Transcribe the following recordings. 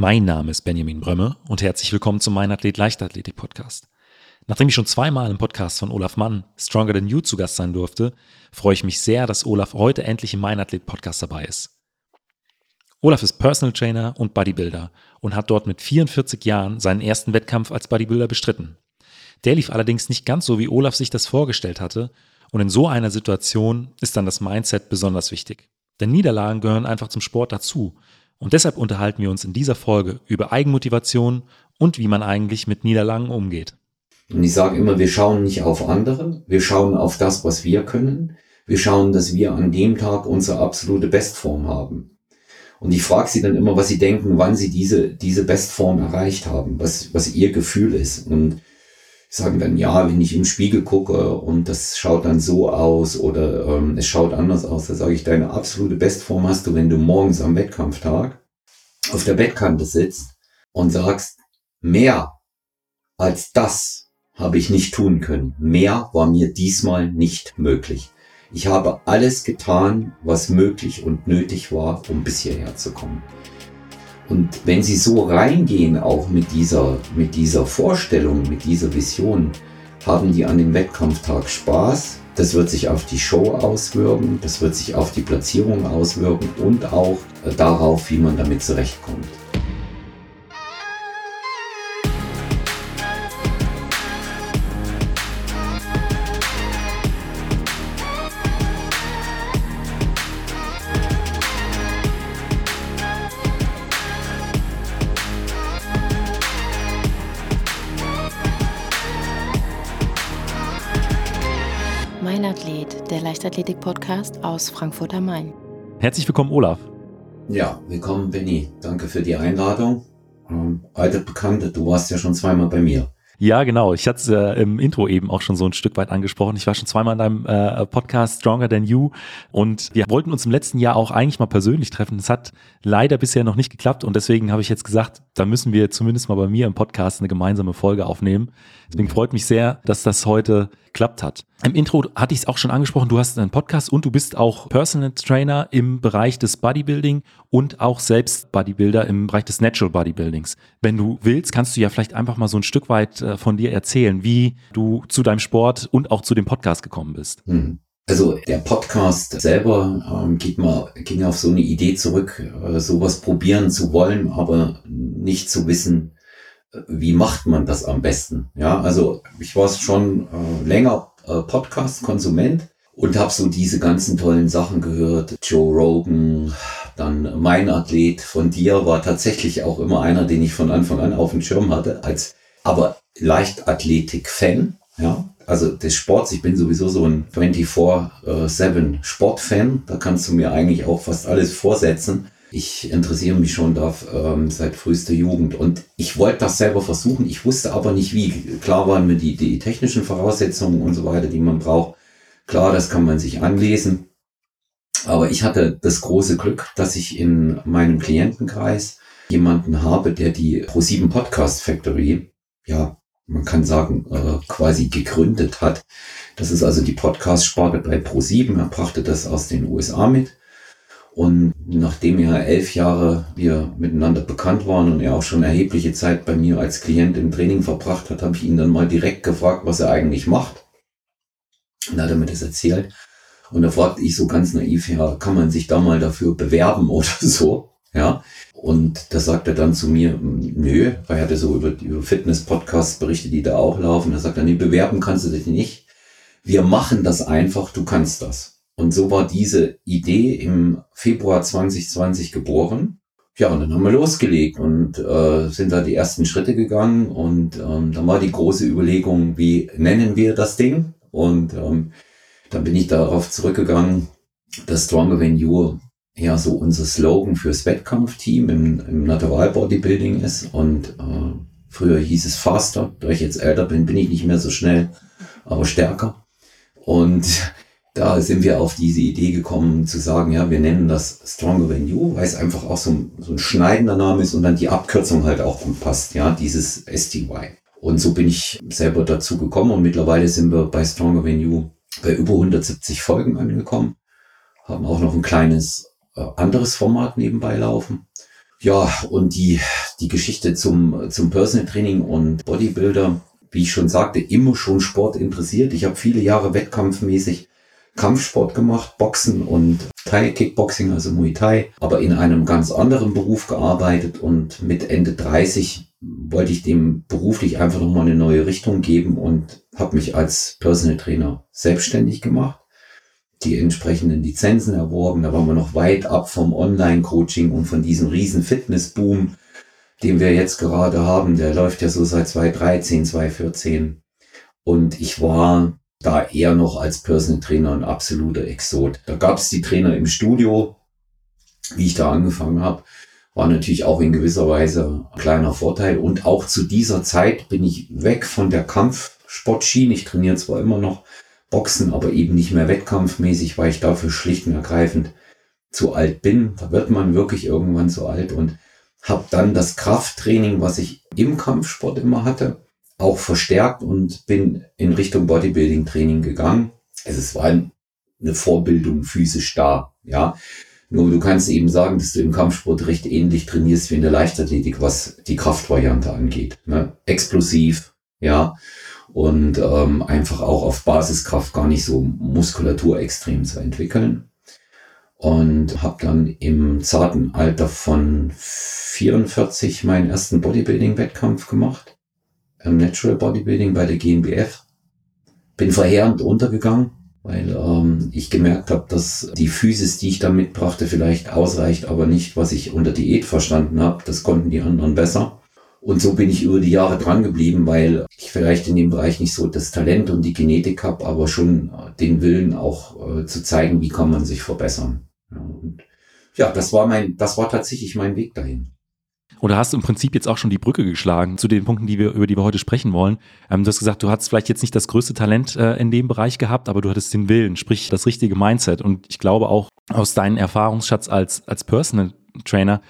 Mein Name ist Benjamin Brömme und herzlich willkommen zum Mein Athlet Leichtathletik Podcast. Nachdem ich schon zweimal im Podcast von Olaf Mann, Stronger Than You, zu Gast sein durfte, freue ich mich sehr, dass Olaf heute endlich im Mein Athlet Podcast dabei ist. Olaf ist Personal Trainer und Bodybuilder und hat dort mit 44 Jahren seinen ersten Wettkampf als Bodybuilder bestritten. Der lief allerdings nicht ganz so, wie Olaf sich das vorgestellt hatte und in so einer Situation ist dann das Mindset besonders wichtig. Denn Niederlagen gehören einfach zum Sport dazu und deshalb unterhalten wir uns in dieser Folge über Eigenmotivation und wie man eigentlich mit Niederlagen umgeht. Und ich sage immer, wir schauen nicht auf andere, wir schauen auf das, was wir können. Wir schauen, dass wir an dem Tag unsere absolute Bestform haben. Und ich frage sie dann immer, was sie denken, wann sie diese, diese Bestform erreicht haben, was, was ihr Gefühl ist. Und sagen dann, ja, wenn ich im Spiegel gucke und das schaut dann so aus oder ähm, es schaut anders aus, da sage ich, deine absolute Bestform hast du, wenn du morgens am Wettkampftag auf der Bettkante sitzt und sagst, mehr als das habe ich nicht tun können. Mehr war mir diesmal nicht möglich. Ich habe alles getan, was möglich und nötig war, um bis hierher zu kommen. Und wenn Sie so reingehen, auch mit dieser, mit dieser Vorstellung, mit dieser Vision, haben die an dem Wettkampftag Spaß. Das wird sich auf die Show auswirken, das wird sich auf die Platzierung auswirken und auch darauf, wie man damit zurechtkommt. Leichtathletik-Podcast aus Frankfurt am Main. Herzlich willkommen, Olaf. Ja, willkommen, Benny. Danke für die Einladung. Ähm, alte Bekannte, du warst ja schon zweimal bei mir. Ja, genau. Ich hatte es äh, im Intro eben auch schon so ein Stück weit angesprochen. Ich war schon zweimal in deinem äh, Podcast Stronger Than You und wir wollten uns im letzten Jahr auch eigentlich mal persönlich treffen. Das hat leider bisher noch nicht geklappt und deswegen habe ich jetzt gesagt, da müssen wir zumindest mal bei mir im Podcast eine gemeinsame Folge aufnehmen. Deswegen freut mich sehr, dass das heute klappt hat. Im Intro hatte ich es auch schon angesprochen, du hast einen Podcast und du bist auch Personal Trainer im Bereich des Bodybuilding und auch selbst Bodybuilder im Bereich des Natural Bodybuildings. Wenn du willst, kannst du ja vielleicht einfach mal so ein Stück weit äh, von dir erzählen, wie du zu deinem Sport und auch zu dem Podcast gekommen bist. Hm. Also der Podcast selber ähm, geht mal, ging auf so eine Idee zurück, äh, sowas probieren zu wollen, aber nicht zu wissen, wie macht man das am besten? Ja, also ich war schon äh, länger äh, Podcast-Konsument und habe so diese ganzen tollen Sachen gehört. Joe Rogan, dann mein Athlet von dir war tatsächlich auch immer einer, den ich von Anfang an auf dem Schirm hatte, als aber Leichtathletik-Fan. Ja, also des Sports. Ich bin sowieso so ein 24-7 äh. Da kannst du mir eigentlich auch fast alles vorsetzen. Ich interessiere mich schon da ähm, seit frühester Jugend und ich wollte das selber versuchen. Ich wusste aber nicht wie. Klar waren mir die, die technischen Voraussetzungen und so weiter, die man braucht. Klar, das kann man sich anlesen. Aber ich hatte das große Glück, dass ich in meinem Klientenkreis jemanden habe, der die Pro7 Podcast Factory, ja, man kann sagen, äh, quasi gegründet hat. Das ist also die Podcast-Sparte bei Pro7. Er brachte das aus den USA mit und nachdem ja elf Jahre wir miteinander bekannt waren und er auch schon erhebliche Zeit bei mir als Klient im Training verbracht hat, habe ich ihn dann mal direkt gefragt, was er eigentlich macht. Und dann hat er mir das erzählt. Und da fragte ich so ganz naiv, ja, kann man sich da mal dafür bewerben oder so? Ja. Und da sagt er dann zu mir, nö, weil er hatte so über, über Fitness-Podcasts berichtet, die da auch laufen. Da sagt er, nee, bewerben kannst du dich nicht. Wir machen das einfach, du kannst das. Und so war diese Idee im Februar 2020 geboren. Ja, und dann haben wir losgelegt und äh, sind da die ersten Schritte gegangen. Und ähm, dann war die große Überlegung, wie nennen wir das Ding? Und ähm, dann bin ich darauf zurückgegangen, dass Stronger Than You ja so unser Slogan fürs Wettkampfteam im, im Natural Bodybuilding ist. Und äh, früher hieß es Faster. Da ich jetzt älter bin, bin ich nicht mehr so schnell, aber stärker. Und da sind wir auf diese Idee gekommen zu sagen, ja, wir nennen das Stronger Than You, weil es einfach auch so ein, so ein schneidender Name ist und dann die Abkürzung halt auch gut passt, ja, dieses STY. Und so bin ich selber dazu gekommen und mittlerweile sind wir bei Stronger Than You bei über 170 Folgen angekommen, haben auch noch ein kleines äh, anderes Format nebenbei laufen. Ja, und die, die Geschichte zum, zum Personal Training und Bodybuilder, wie ich schon sagte, immer schon Sport interessiert. Ich habe viele Jahre wettkampfmäßig Kampfsport gemacht, Boxen und Thai Kickboxing, also Muay Thai, aber in einem ganz anderen Beruf gearbeitet und mit Ende 30 wollte ich dem beruflich einfach nochmal eine neue Richtung geben und habe mich als Personal Trainer selbstständig gemacht, die entsprechenden Lizenzen erworben. Da waren wir noch weit ab vom Online-Coaching und von diesem riesen Fitness-Boom, den wir jetzt gerade haben. Der läuft ja so seit 2013, 2014. Und ich war da eher noch als Personal Trainer ein absoluter Exot. Da gab es die Trainer im Studio, wie ich da angefangen habe war natürlich auch in gewisser Weise ein kleiner Vorteil. Und auch zu dieser Zeit bin ich weg von der Kampfsportschiene. Ich trainiere zwar immer noch Boxen, aber eben nicht mehr wettkampfmäßig, weil ich dafür schlicht und ergreifend zu alt bin. Da wird man wirklich irgendwann zu alt und habe dann das Krafttraining, was ich im Kampfsport immer hatte, auch verstärkt und bin in Richtung Bodybuilding-Training gegangen. Also es war eine Vorbildung physisch da, ja. Nur du kannst eben sagen, dass du im Kampfsport recht ähnlich trainierst wie in der Leichtathletik, was die Kraftvariante angeht. Ne? Explosiv, ja. Und ähm, einfach auch auf Basiskraft gar nicht so Muskulatur extrem zu entwickeln. Und habe dann im zarten Alter von 44 meinen ersten Bodybuilding-Wettkampf gemacht. Natural Bodybuilding bei der GNBF. Bin verheerend untergegangen weil ähm, ich gemerkt habe, dass die Physis, die ich da mitbrachte, vielleicht ausreicht, aber nicht, was ich unter Diät verstanden habe. Das konnten die anderen besser. Und so bin ich über die Jahre dran geblieben, weil ich vielleicht in dem Bereich nicht so das Talent und die Genetik habe, aber schon den Willen auch äh, zu zeigen, wie kann man sich verbessern. Ja, und ja, das war mein, das war tatsächlich mein Weg dahin. Du hast im Prinzip jetzt auch schon die Brücke geschlagen zu den Punkten, die wir, über die wir heute sprechen wollen. Ähm, du hast gesagt, du hattest vielleicht jetzt nicht das größte Talent äh, in dem Bereich gehabt, aber du hattest den Willen, sprich das richtige Mindset. Und ich glaube auch aus deinem Erfahrungsschatz als, als Personal Trainer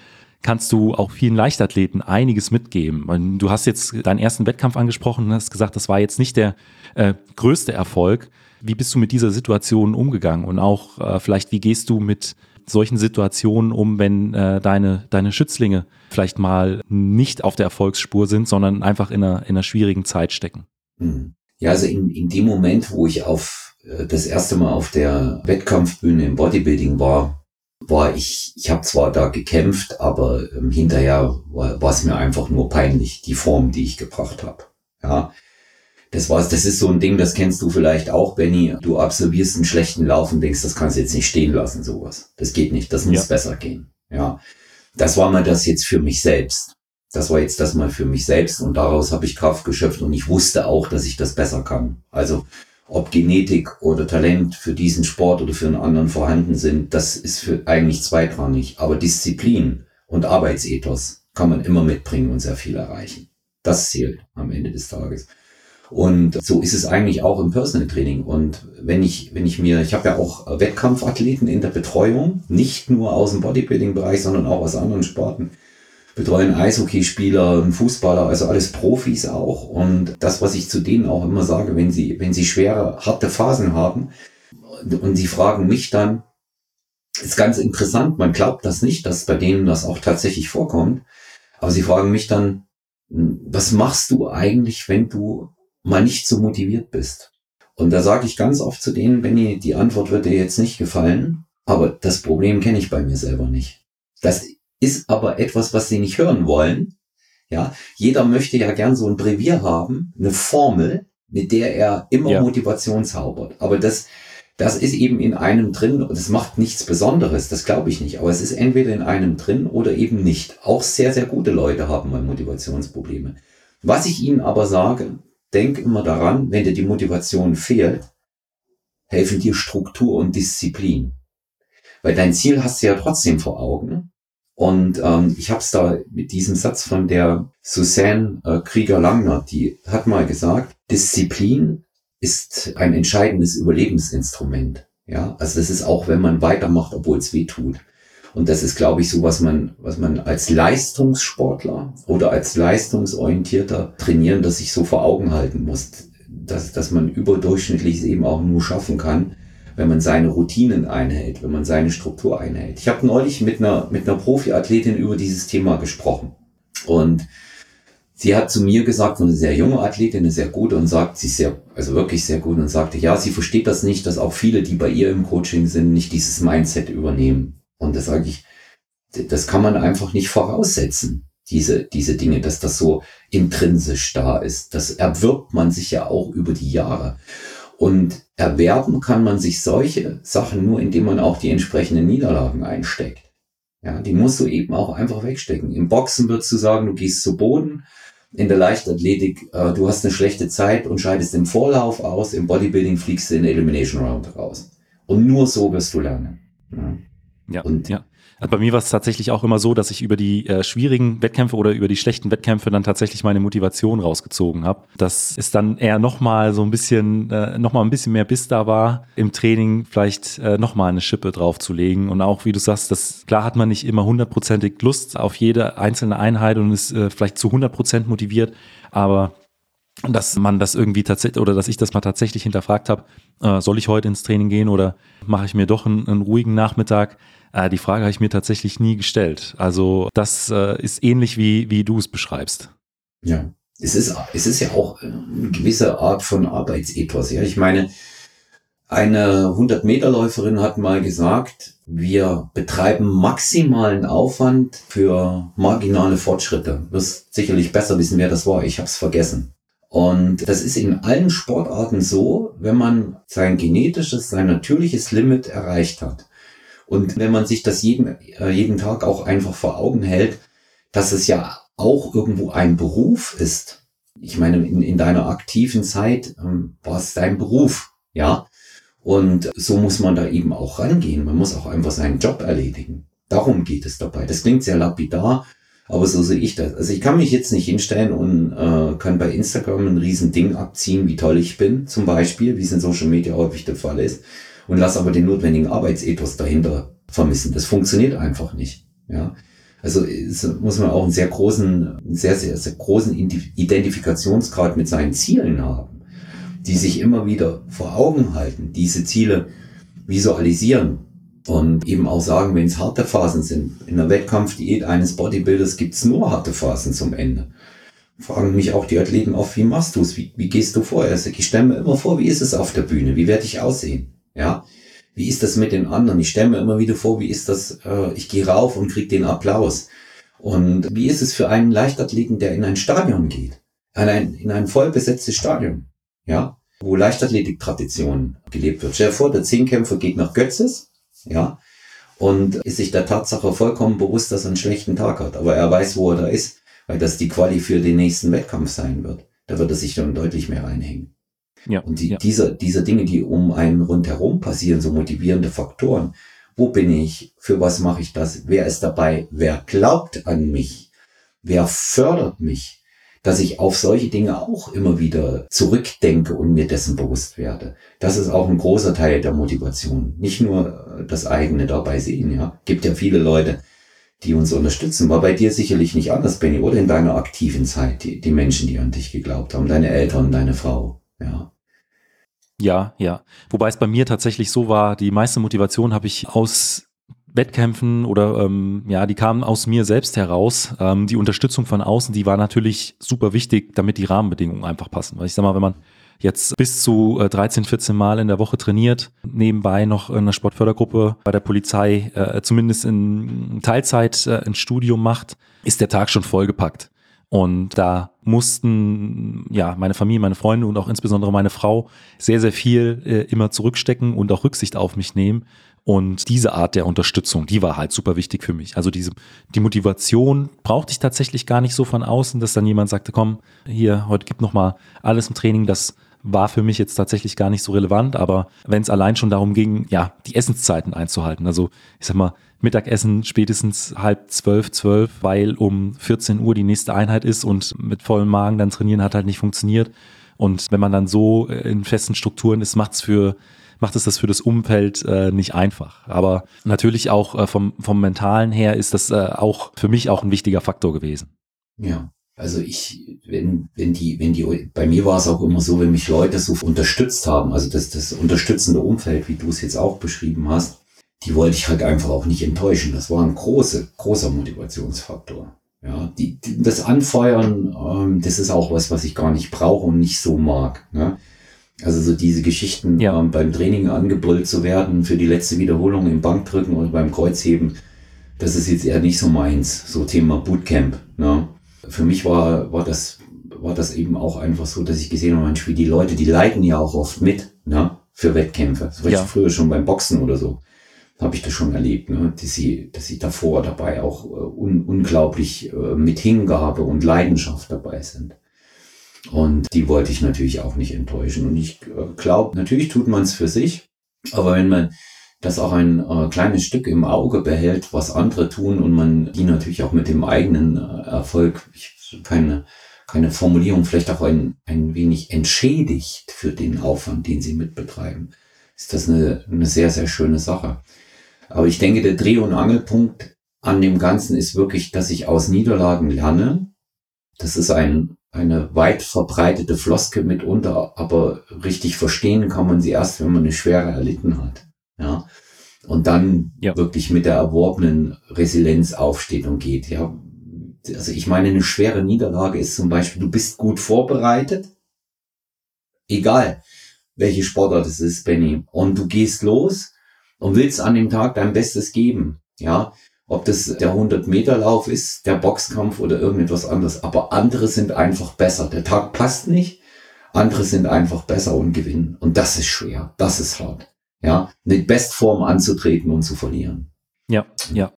kannst du auch vielen Leichtathleten einiges mitgeben. Du hast jetzt deinen ersten Wettkampf angesprochen und hast gesagt, das war jetzt nicht der äh, größte Erfolg. Wie bist du mit dieser Situation umgegangen? Und auch äh, vielleicht, wie gehst du mit solchen Situationen um, wenn äh, deine, deine Schützlinge vielleicht mal nicht auf der Erfolgsspur sind, sondern einfach in einer, in einer schwierigen Zeit stecken? Hm. Ja, also in, in dem Moment, wo ich auf äh, das erste Mal auf der Wettkampfbühne im Bodybuilding war, war ich, ich habe zwar da gekämpft, aber ähm, hinterher war, war es mir einfach nur peinlich, die Form, die ich gebracht habe. Ja, das war's. Das ist so ein Ding, das kennst du vielleicht auch, Benny. Du absolvierst einen schlechten Lauf und denkst, das kannst du jetzt nicht stehen lassen, sowas. Das geht nicht. Das muss ja. besser gehen. Ja. Das war mal das jetzt für mich selbst. Das war jetzt das mal für mich selbst und daraus habe ich Kraft geschöpft und ich wusste auch, dass ich das besser kann. Also ob Genetik oder Talent für diesen Sport oder für einen anderen vorhanden sind, das ist für eigentlich zweitrangig. Aber Disziplin und Arbeitsethos kann man immer mitbringen und sehr viel erreichen. Das zählt am Ende des Tages. Und so ist es eigentlich auch im Personal Training. Und wenn ich, wenn ich mir, ich habe ja auch Wettkampfathleten in der Betreuung, nicht nur aus dem Bodybuilding-Bereich, sondern auch aus anderen Sporten. Betreuen Eishockeyspieler, Fußballer, also alles Profis auch. Und das, was ich zu denen auch immer sage, wenn sie, wenn sie schwere, harte Phasen haben und sie fragen mich dann, ist ganz interessant, man glaubt das nicht, dass bei denen das auch tatsächlich vorkommt. Aber sie fragen mich dann, was machst du eigentlich, wenn du mal nicht so motiviert bist. Und da sage ich ganz oft zu denen, Benny, die Antwort wird dir jetzt nicht gefallen, aber das Problem kenne ich bei mir selber nicht. Das ist aber etwas, was sie nicht hören wollen. Ja, jeder möchte ja gern so ein Brevier haben, eine Formel, mit der er immer ja. Motivation zaubert. Aber das, das ist eben in einem drin und es macht nichts Besonderes, das glaube ich nicht. Aber es ist entweder in einem drin oder eben nicht. Auch sehr, sehr gute Leute haben mal Motivationsprobleme. Was ich ihnen aber sage, denk immer daran, wenn dir die Motivation fehlt, helfen dir Struktur und Disziplin. Weil dein Ziel hast du ja trotzdem vor Augen. Und ähm, ich habe es da mit diesem Satz von der Susanne äh, Krieger-Langner, die hat mal gesagt, Disziplin ist ein entscheidendes Überlebensinstrument. Ja, also das ist auch, wenn man weitermacht, obwohl es weh tut. Und das ist, glaube ich, so, was man, was man als Leistungssportler oder als leistungsorientierter Trainierender sich so vor Augen halten muss, dass, dass man überdurchschnittlich eben auch nur schaffen kann, wenn man seine Routinen einhält, wenn man seine Struktur einhält. Ich habe neulich mit einer, mit einer Profiathletin über dieses Thema gesprochen. Und sie hat zu mir gesagt, eine sehr junge Athletin, eine sehr gute und sagt, sie ist sehr, also wirklich sehr gut und sagte, ja, sie versteht das nicht, dass auch viele, die bei ihr im Coaching sind, nicht dieses Mindset übernehmen. Und das sage ich, das kann man einfach nicht voraussetzen, diese, diese Dinge, dass das so intrinsisch da ist. Das erwirbt man sich ja auch über die Jahre. Und erwerben kann man sich solche Sachen nur, indem man auch die entsprechenden Niederlagen einsteckt. Ja, die musst du eben auch einfach wegstecken. Im Boxen würdest du sagen, du gehst zu Boden. In der Leichtathletik, äh, du hast eine schlechte Zeit und scheidest im Vorlauf aus. Im Bodybuilding fliegst du in der Elimination Round raus. Und nur so wirst du lernen. Ja, ja und ja. Also bei mir war es tatsächlich auch immer so, dass ich über die äh, schwierigen Wettkämpfe oder über die schlechten Wettkämpfe dann tatsächlich meine Motivation rausgezogen habe. Das ist dann eher nochmal so ein bisschen, äh, nochmal ein bisschen mehr Biss da war, im Training vielleicht äh, nochmal eine Schippe draufzulegen. Und auch, wie du sagst, das, klar hat man nicht immer hundertprozentig Lust auf jede einzelne Einheit und ist äh, vielleicht zu hundertprozent motiviert, aber dass man das irgendwie tatsächlich oder dass ich das mal tatsächlich hinterfragt habe, äh, soll ich heute ins Training gehen oder mache ich mir doch einen, einen ruhigen Nachmittag? Äh, die Frage habe ich mir tatsächlich nie gestellt. Also das äh, ist ähnlich wie, wie du es beschreibst. Ja, es ist, es ist ja auch eine gewisse Art von Arbeitsethos. Ja, ich meine, eine 100-Meter-Läuferin hat mal gesagt, wir betreiben maximalen Aufwand für marginale Fortschritte. Du wirst sicherlich besser wissen, wer das war. Ich habe es vergessen. Und das ist in allen Sportarten so, wenn man sein genetisches, sein natürliches Limit erreicht hat, und wenn man sich das jeden, äh, jeden Tag auch einfach vor Augen hält, dass es ja auch irgendwo ein Beruf ist. Ich meine, in, in deiner aktiven Zeit ähm, war es dein Beruf, ja. Und so muss man da eben auch rangehen. Man muss auch einfach seinen Job erledigen. Darum geht es dabei. Das klingt sehr lapidar, aber so sehe ich das. Also ich kann mich jetzt nicht hinstellen und äh, kann bei Instagram ein riesen Ding abziehen, wie toll ich bin, zum Beispiel, wie es in Social Media häufig der Fall ist und lass aber den notwendigen Arbeitsethos dahinter vermissen. Das funktioniert einfach nicht. Ja. Also muss man auch einen sehr großen, sehr, sehr, sehr großen Identifikationsgrad mit seinen Zielen haben, die sich immer wieder vor Augen halten, diese Ziele visualisieren und eben auch sagen, wenn es harte Phasen sind. In der Wettkampfdiät eines Bodybuilders gibt's nur harte Phasen zum Ende. Fragen mich auch die Athleten oft, wie machst du es? Wie, wie gehst du vor? Ich stelle mir immer vor, wie ist es auf der Bühne? Wie werde ich aussehen? Ja, wie ist das mit den anderen? Ich stelle mir immer wieder vor, wie ist das, äh, ich gehe rauf und krieg den Applaus. Und wie ist es für einen Leichtathleten, der in ein Stadion geht? In ein, in ein voll besetztes Stadion, ja, wo Leichtathletik-Tradition gelebt wird. Stell dir vor, der Zehnkämpfer geht nach Götzes, ja, und ist sich der Tatsache vollkommen bewusst, dass er einen schlechten Tag hat. Aber er weiß, wo er da ist, weil das die Quali für den nächsten Wettkampf sein wird. Da wird er sich dann deutlich mehr reinhängen. Ja, und die, ja. diese, diese Dinge, die um einen rundherum passieren, so motivierende Faktoren. Wo bin ich? Für was mache ich das? Wer ist dabei? Wer glaubt an mich? Wer fördert mich? Dass ich auf solche Dinge auch immer wieder zurückdenke und mir dessen bewusst werde. Das ist auch ein großer Teil der Motivation. Nicht nur das eigene dabei sehen, ja. Gibt ja viele Leute, die uns unterstützen. War bei dir sicherlich nicht anders, Benny, oder in deiner aktiven Zeit, die, die Menschen, die an dich geglaubt haben, deine Eltern, deine Frau. Ja. Ja, ja. Wobei es bei mir tatsächlich so war, die meiste Motivation habe ich aus Wettkämpfen oder ähm, ja, die kamen aus mir selbst heraus. Ähm, die Unterstützung von außen, die war natürlich super wichtig, damit die Rahmenbedingungen einfach passen. Weil ich sag mal, wenn man jetzt bis zu äh, 13, 14 Mal in der Woche trainiert, nebenbei noch in einer Sportfördergruppe bei der Polizei, äh, zumindest in Teilzeit äh, ein Studium macht, ist der Tag schon vollgepackt. Und da mussten ja meine Familie, meine Freunde und auch insbesondere meine Frau sehr, sehr viel äh, immer zurückstecken und auch Rücksicht auf mich nehmen. Und diese Art der Unterstützung, die war halt super wichtig für mich. Also diese, die Motivation brauchte ich tatsächlich gar nicht so von außen, dass dann jemand sagte, komm, hier, heute gibt noch mal alles im Training, das war für mich jetzt tatsächlich gar nicht so relevant, aber wenn es allein schon darum ging, ja, die Essenszeiten einzuhalten. Also ich sag mal, Mittagessen spätestens halb zwölf, zwölf, weil um 14 Uhr die nächste Einheit ist und mit vollem Magen dann trainieren hat halt nicht funktioniert. Und wenn man dann so äh, in festen Strukturen ist, macht's für macht es das für das Umfeld äh, nicht einfach. Aber natürlich auch äh, vom, vom Mentalen her ist das äh, auch für mich auch ein wichtiger Faktor gewesen. Ja. Also ich, wenn, wenn die, wenn die, bei mir war es auch immer so, wenn mich Leute so unterstützt haben, also das, das unterstützende Umfeld, wie du es jetzt auch beschrieben hast, die wollte ich halt einfach auch nicht enttäuschen. Das war ein großer, großer Motivationsfaktor. Ja, die, die, das Anfeuern, ähm, das ist auch was, was ich gar nicht brauche und nicht so mag. Ne? Also so diese Geschichten ja. ähm, beim Training angebrüllt zu werden für die letzte Wiederholung im Bankdrücken oder beim Kreuzheben, das ist jetzt eher nicht so meins. So Thema Bootcamp. Ne? Für mich war, war das war das eben auch einfach so, dass ich gesehen habe, Mensch, wie die Leute, die leiden ja auch oft mit, ne, für Wettkämpfe. Das war ja. früher schon beim Boxen oder so. Habe ich das schon erlebt, ne, dass sie, dass sie davor dabei auch äh, un, unglaublich äh, mit Hingabe und Leidenschaft dabei sind. Und die wollte ich natürlich auch nicht enttäuschen. Und ich äh, glaube, natürlich tut man es für sich, aber wenn man das auch ein äh, kleines Stück im Auge behält, was andere tun und man die natürlich auch mit dem eigenen äh, Erfolg, ich, keine keine Formulierung vielleicht auch ein, ein wenig entschädigt für den Aufwand, den sie mitbetreiben, ist das eine, eine sehr, sehr schöne Sache. Aber ich denke, der Dreh- und Angelpunkt an dem Ganzen ist wirklich, dass ich aus Niederlagen lerne. Das ist ein, eine weit verbreitete Floske mitunter, aber richtig verstehen kann man sie erst, wenn man eine Schwere erlitten hat. Ja. Und dann ja. wirklich mit der erworbenen Resilienz aufsteht und geht. Ja, also ich meine, eine schwere Niederlage ist zum Beispiel, du bist gut vorbereitet, egal welche Sportart es ist, Benny, und du gehst los und willst an dem Tag dein Bestes geben, ja, ob das der 100-Meter-Lauf ist, der Boxkampf oder irgendetwas anderes, aber andere sind einfach besser. Der Tag passt nicht, andere sind einfach besser und gewinnen. Und das ist schwer, das ist hart, ja, mit Bestform anzutreten und zu verlieren. Ja, ja.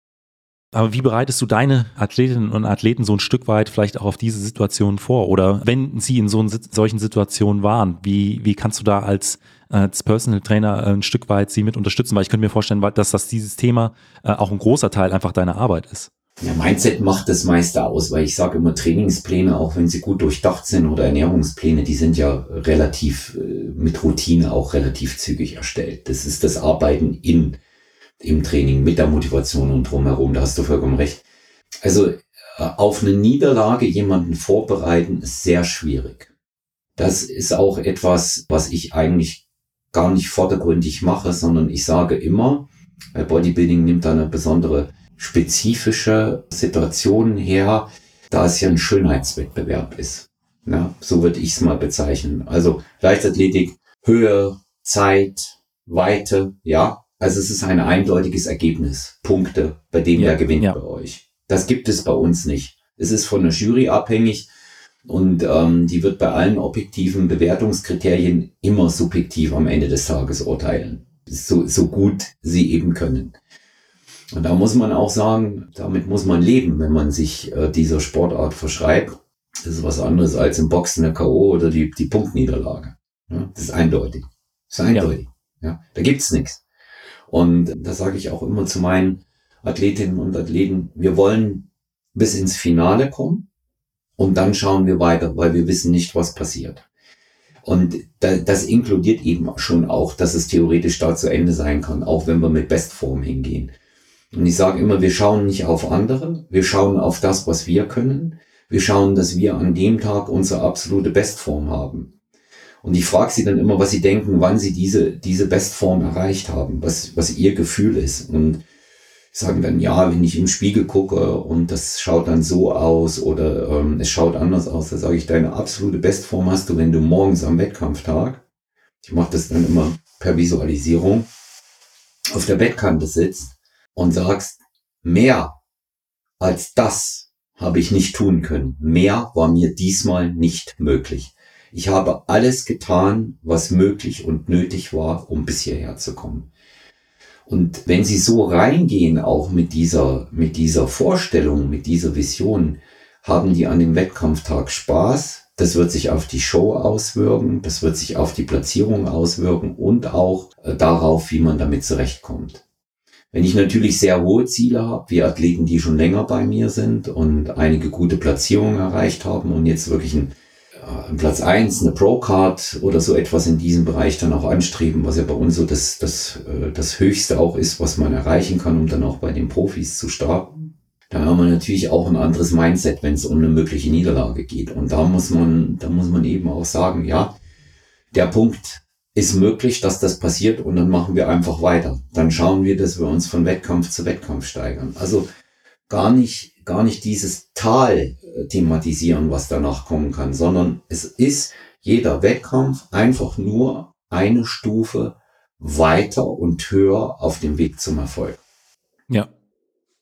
Aber wie bereitest du deine Athletinnen und Athleten so ein Stück weit vielleicht auch auf diese Situation vor? Oder wenn sie in so solchen Situationen waren, wie, wie kannst du da als, als Personal Trainer ein Stück weit sie mit unterstützen? Weil ich könnte mir vorstellen, dass das dieses Thema äh, auch ein großer Teil einfach deiner Arbeit ist. Ja, Mindset macht das meiste aus, weil ich sage immer Trainingspläne, auch wenn sie gut durchdacht sind oder Ernährungspläne, die sind ja relativ äh, mit Routine auch relativ zügig erstellt. Das ist das Arbeiten in im Training mit der Motivation und drumherum. Da hast du vollkommen recht. Also äh, auf eine Niederlage jemanden vorbereiten ist sehr schwierig. Das ist auch etwas, was ich eigentlich gar nicht vordergründig mache, sondern ich sage immer, bei Bodybuilding nimmt da eine besondere spezifische Situation her, da es ja ein Schönheitswettbewerb ist. Ja, so würde ich es mal bezeichnen. Also Leichtathletik, Höhe, Zeit, Weite, ja, also es ist ein eindeutiges Ergebnis. Punkte, bei dem ja, wer gewinnt ja. bei euch. Das gibt es bei uns nicht. Es ist von der Jury abhängig und ähm, die wird bei allen objektiven Bewertungskriterien immer subjektiv am Ende des Tages urteilen. So, so gut sie eben können. Und da muss man auch sagen, damit muss man leben, wenn man sich äh, dieser Sportart verschreibt. Das ist was anderes als im Boxen der K.O. oder die, die Punktniederlage. Ja, das ist eindeutig. Das ist eindeutig. Ja. ja da gibt's nichts. Und da sage ich auch immer zu meinen Athletinnen und Athleten, wir wollen bis ins Finale kommen und dann schauen wir weiter, weil wir wissen nicht, was passiert. Und das inkludiert eben schon auch, dass es theoretisch da zu Ende sein kann, auch wenn wir mit Bestform hingehen. Und ich sage immer, wir schauen nicht auf andere, wir schauen auf das, was wir können. Wir schauen, dass wir an dem Tag unsere absolute Bestform haben. Und ich frage sie dann immer, was sie denken, wann sie diese, diese Bestform erreicht haben, was, was ihr Gefühl ist. Und sagen dann, ja, wenn ich im Spiegel gucke und das schaut dann so aus oder ähm, es schaut anders aus, da sage ich, deine absolute Bestform hast du, wenn du morgens am Wettkampftag, ich mache das dann immer per Visualisierung, auf der Bettkante sitzt und sagst, mehr als das habe ich nicht tun können. Mehr war mir diesmal nicht möglich. Ich habe alles getan, was möglich und nötig war, um bis hierher zu kommen. Und wenn Sie so reingehen, auch mit dieser, mit dieser Vorstellung, mit dieser Vision, haben die an dem Wettkampftag Spaß. Das wird sich auf die Show auswirken, das wird sich auf die Platzierung auswirken und auch äh, darauf, wie man damit zurechtkommt. Wenn ich natürlich sehr hohe Ziele habe, wie Athleten, die schon länger bei mir sind und einige gute Platzierungen erreicht haben und jetzt wirklich ein Platz eins eine Pro-Card oder so etwas in diesem Bereich dann auch anstreben, was ja bei uns so das, das, äh, das Höchste auch ist, was man erreichen kann, um dann auch bei den Profis zu starten. Da haben wir natürlich auch ein anderes Mindset, wenn es um eine mögliche Niederlage geht. Und da muss man, da muss man eben auch sagen, ja, der Punkt ist möglich, dass das passiert und dann machen wir einfach weiter. Dann schauen wir, dass wir uns von Wettkampf zu Wettkampf steigern. Also gar nicht, gar nicht dieses Tal äh, thematisieren, was danach kommen kann, sondern es ist jeder Wettkampf einfach nur eine Stufe weiter und höher auf dem Weg zum Erfolg. Ja,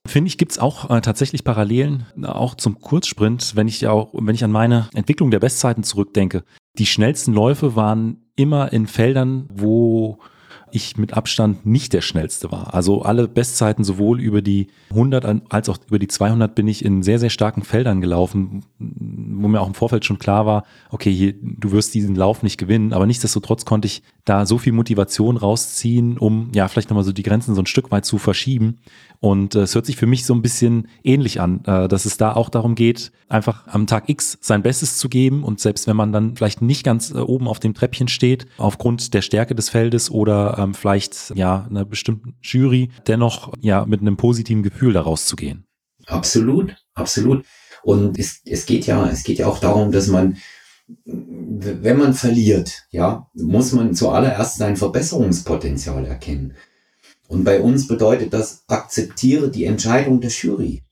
Finde ich, gibt's auch äh, tatsächlich Parallelen, auch zum Kurzsprint, wenn ich ja auch, wenn ich an meine Entwicklung der Bestzeiten zurückdenke. Die schnellsten Läufe waren immer in Feldern, wo ich mit Abstand nicht der schnellste war. Also alle Bestzeiten sowohl über die 100 als auch über die 200 bin ich in sehr, sehr starken Feldern gelaufen, wo mir auch im Vorfeld schon klar war, okay, hier, du wirst diesen Lauf nicht gewinnen, aber nichtsdestotrotz konnte ich da so viel Motivation rausziehen, um ja vielleicht nochmal so die Grenzen so ein Stück weit zu verschieben. Und äh, es hört sich für mich so ein bisschen ähnlich an, äh, dass es da auch darum geht, einfach am Tag X sein Bestes zu geben und selbst wenn man dann vielleicht nicht ganz äh, oben auf dem Treppchen steht, aufgrund der Stärke des Feldes oder ähm, vielleicht ja einer bestimmten Jury, dennoch ja mit einem positiven Gefühl daraus zu gehen. Absolut, absolut. Und es, es geht ja, es geht ja auch darum, dass man wenn man verliert, ja, muss man zuallererst sein Verbesserungspotenzial erkennen. Und bei uns bedeutet das, akzeptiere die Entscheidung der Jury.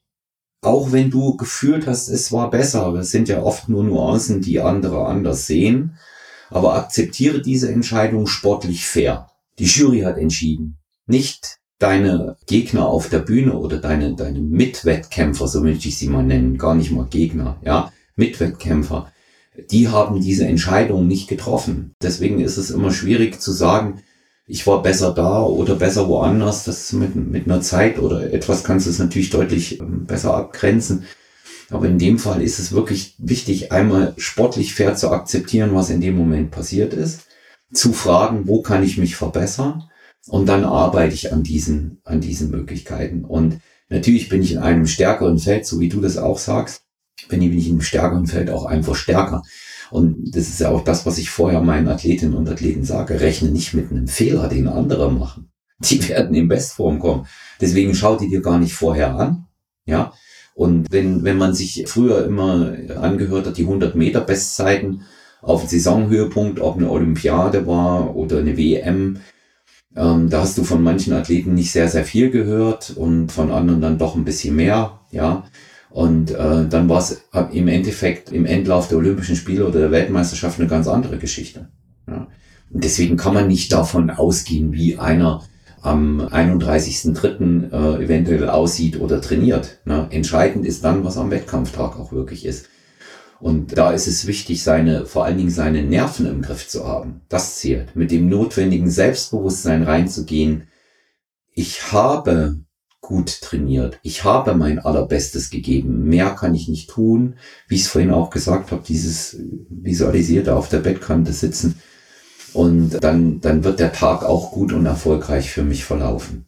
Auch wenn du gefühlt hast, es war besser, es sind ja oft nur Nuancen, die andere anders sehen, aber akzeptiere diese Entscheidung sportlich fair. Die Jury hat entschieden, nicht deine Gegner auf der Bühne oder deine, deine Mitwettkämpfer, so möchte ich sie mal nennen, gar nicht mal Gegner, ja, Mitwettkämpfer die haben diese Entscheidung nicht getroffen. Deswegen ist es immer schwierig zu sagen, ich war besser da oder besser woanders. Das mit, mit einer Zeit oder etwas kannst du es natürlich deutlich ähm, besser abgrenzen. Aber in dem Fall ist es wirklich wichtig, einmal sportlich fair zu akzeptieren, was in dem Moment passiert ist, zu fragen, wo kann ich mich verbessern und dann arbeite ich an diesen, an diesen Möglichkeiten. Und natürlich bin ich in einem stärkeren Feld, so wie du das auch sagst, bin ich in einem stärkeren Feld auch einfach stärker. Und das ist ja auch das, was ich vorher meinen Athletinnen und Athleten sage. Rechne nicht mit einem Fehler, den andere machen. Die werden in Bestform kommen. Deswegen schau die dir gar nicht vorher an. Ja. Und wenn, wenn man sich früher immer angehört hat, die 100 Meter Bestzeiten auf dem Saisonhöhepunkt, ob eine Olympiade war oder eine WM, ähm, da hast du von manchen Athleten nicht sehr, sehr viel gehört und von anderen dann doch ein bisschen mehr. Ja. Und äh, dann war es im Endeffekt im Endlauf der Olympischen Spiele oder der Weltmeisterschaft eine ganz andere Geschichte. Ja. Und deswegen kann man nicht davon ausgehen, wie einer am 31.03. Äh, eventuell aussieht oder trainiert. Ne? Entscheidend ist dann, was am Wettkampftag auch wirklich ist. Und da ist es wichtig, seine, vor allen Dingen seine Nerven im Griff zu haben. Das zählt. Mit dem notwendigen Selbstbewusstsein reinzugehen. Ich habe gut trainiert. Ich habe mein allerbestes gegeben. Mehr kann ich nicht tun. Wie ich es vorhin auch gesagt habe, dieses visualisierte auf der Bettkante sitzen. Und dann, dann wird der Tag auch gut und erfolgreich für mich verlaufen.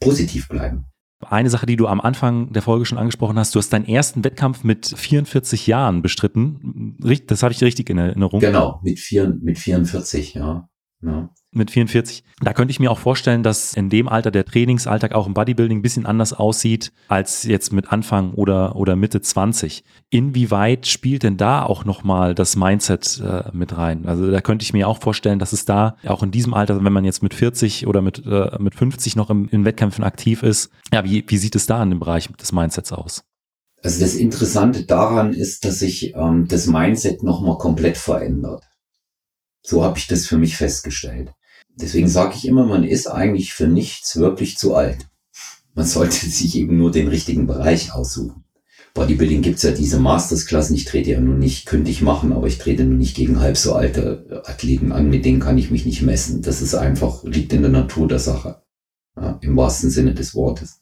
Positiv bleiben. Eine Sache, die du am Anfang der Folge schon angesprochen hast, du hast deinen ersten Wettkampf mit 44 Jahren bestritten. Das habe ich richtig in Erinnerung. Genau, mit, vier, mit 44, ja. ja mit 44. Da könnte ich mir auch vorstellen, dass in dem Alter der Trainingsalltag auch im Bodybuilding ein bisschen anders aussieht als jetzt mit Anfang oder, oder Mitte 20. Inwieweit spielt denn da auch nochmal das Mindset äh, mit rein? Also da könnte ich mir auch vorstellen, dass es da auch in diesem Alter, wenn man jetzt mit 40 oder mit, äh, mit 50 noch im, in Wettkämpfen aktiv ist, ja, wie, wie sieht es da in dem Bereich des Mindsets aus? Also das Interessante daran ist, dass sich ähm, das Mindset nochmal komplett verändert. So habe ich das für mich festgestellt. Deswegen sage ich immer, man ist eigentlich für nichts wirklich zu alt. Man sollte sich eben nur den richtigen Bereich aussuchen. Bodybuilding gibt's ja diese Mastersklassen. Ich trete ja nun nicht, könnte ich machen, aber ich trete nun nicht gegen halb so alte Athleten an. Mit denen kann ich mich nicht messen. Das ist einfach, liegt in der Natur der Sache. Ja, Im wahrsten Sinne des Wortes.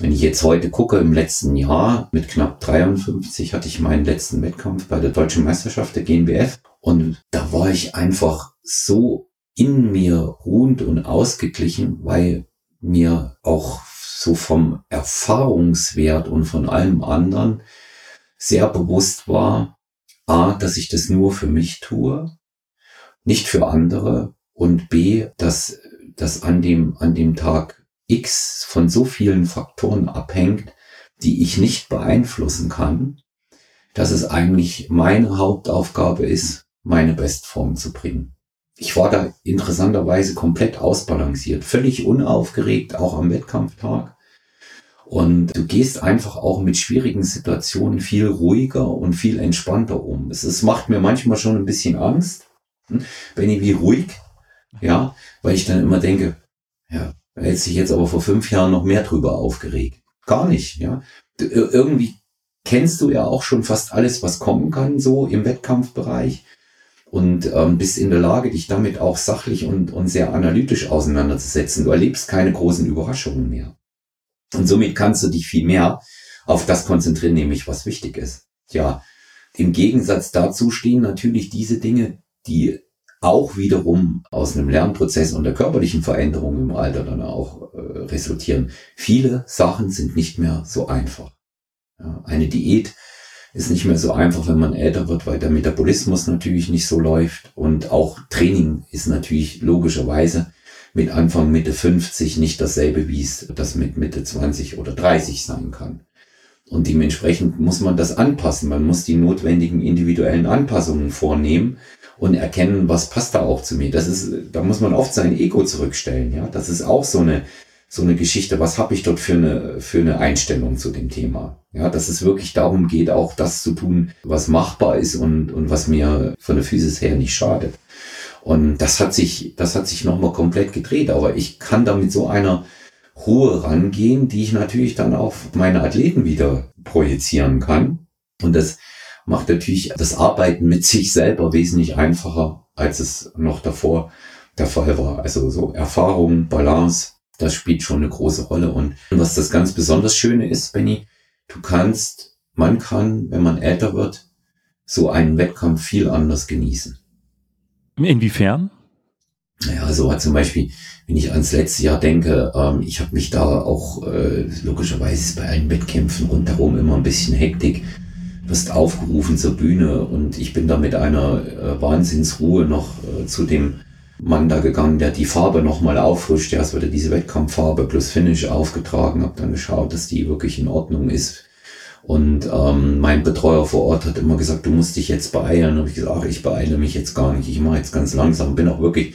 Wenn ich jetzt heute gucke, im letzten Jahr mit knapp 53 hatte ich meinen letzten Wettkampf bei der Deutschen Meisterschaft der GNBF. Und da war ich einfach so in mir ruhend und ausgeglichen, weil mir auch so vom Erfahrungswert und von allem anderen sehr bewusst war, a, dass ich das nur für mich tue, nicht für andere und b, dass das an dem, an dem Tag X von so vielen Faktoren abhängt, die ich nicht beeinflussen kann, dass es eigentlich meine Hauptaufgabe ist, meine Bestform zu bringen ich war da interessanterweise komplett ausbalanciert, völlig unaufgeregt, auch am Wettkampftag. Und du gehst einfach auch mit schwierigen Situationen viel ruhiger und viel entspannter um. Es, es macht mir manchmal schon ein bisschen Angst. Hm? Benny, wie ruhig? Ja, weil ich dann immer denke, ja, er hätte sich jetzt aber vor fünf Jahren noch mehr drüber aufgeregt. Gar nicht, ja. Irgendwie kennst du ja auch schon fast alles, was kommen kann, so im Wettkampfbereich. Und ähm, bist in der Lage, dich damit auch sachlich und, und sehr analytisch auseinanderzusetzen. Du erlebst keine großen Überraschungen mehr. Und somit kannst du dich viel mehr auf das konzentrieren, nämlich was wichtig ist. Ja, im Gegensatz dazu stehen natürlich diese Dinge, die auch wiederum aus einem Lernprozess und der körperlichen Veränderung im Alter dann auch äh, resultieren. Viele Sachen sind nicht mehr so einfach. Ja, eine Diät ist nicht mehr so einfach, wenn man älter wird, weil der Metabolismus natürlich nicht so läuft und auch Training ist natürlich logischerweise mit Anfang Mitte 50 nicht dasselbe, wie es das mit Mitte 20 oder 30 sein kann. Und dementsprechend muss man das anpassen. Man muss die notwendigen individuellen Anpassungen vornehmen und erkennen, was passt da auch zu mir. Das ist, da muss man oft sein Ego zurückstellen. Ja, das ist auch so eine so eine Geschichte. Was habe ich dort für eine für eine Einstellung zu dem Thema? Ja, dass es wirklich darum geht, auch das zu tun, was machbar ist und und was mir von der Physis her nicht schadet. Und das hat sich das hat sich nochmal komplett gedreht. Aber ich kann da mit so einer Ruhe rangehen, die ich natürlich dann auf meine Athleten wieder projizieren kann. Und das macht natürlich das Arbeiten mit sich selber wesentlich einfacher, als es noch davor der Fall war. Also so Erfahrung, Balance, das spielt schon eine große Rolle. Und was das ganz besonders Schöne ist, Benny, du kannst, man kann, wenn man älter wird, so einen Wettkampf viel anders genießen. Inwiefern? Naja, so hat zum Beispiel, wenn ich ans letzte Jahr denke, ähm, ich habe mich da auch äh, logischerweise bei allen Wettkämpfen rundherum immer ein bisschen Hektik wirst aufgerufen zur Bühne und ich bin da mit einer äh, Wahnsinnsruhe noch äh, zu dem Mann da gegangen, der die Farbe nochmal auffrischt. Ja, es wurde diese Wettkampffarbe plus Finish aufgetragen, habe dann geschaut, dass die wirklich in Ordnung ist. Und ähm, mein Betreuer vor Ort hat immer gesagt, du musst dich jetzt beeilen. Und ich gesagt, ach, ich beeile mich jetzt gar nicht. Ich mache jetzt ganz langsam, bin auch wirklich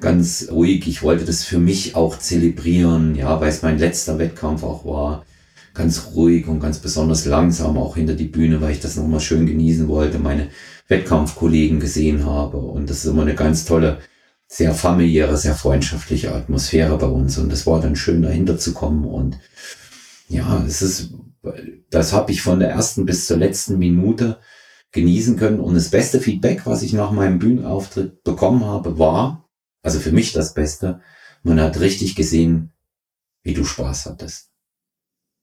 ganz ruhig. Ich wollte das für mich auch zelebrieren, ja, weil es mein letzter Wettkampf auch war ganz ruhig und ganz besonders langsam auch hinter die Bühne, weil ich das nochmal schön genießen wollte, meine Wettkampfkollegen gesehen habe. Und das ist immer eine ganz tolle, sehr familiäre, sehr freundschaftliche Atmosphäre bei uns. Und es war dann schön, dahinter zu kommen. Und ja, es ist, das habe ich von der ersten bis zur letzten Minute genießen können. Und das beste Feedback, was ich nach meinem Bühnenauftritt bekommen habe, war, also für mich das Beste, man hat richtig gesehen, wie du Spaß hattest.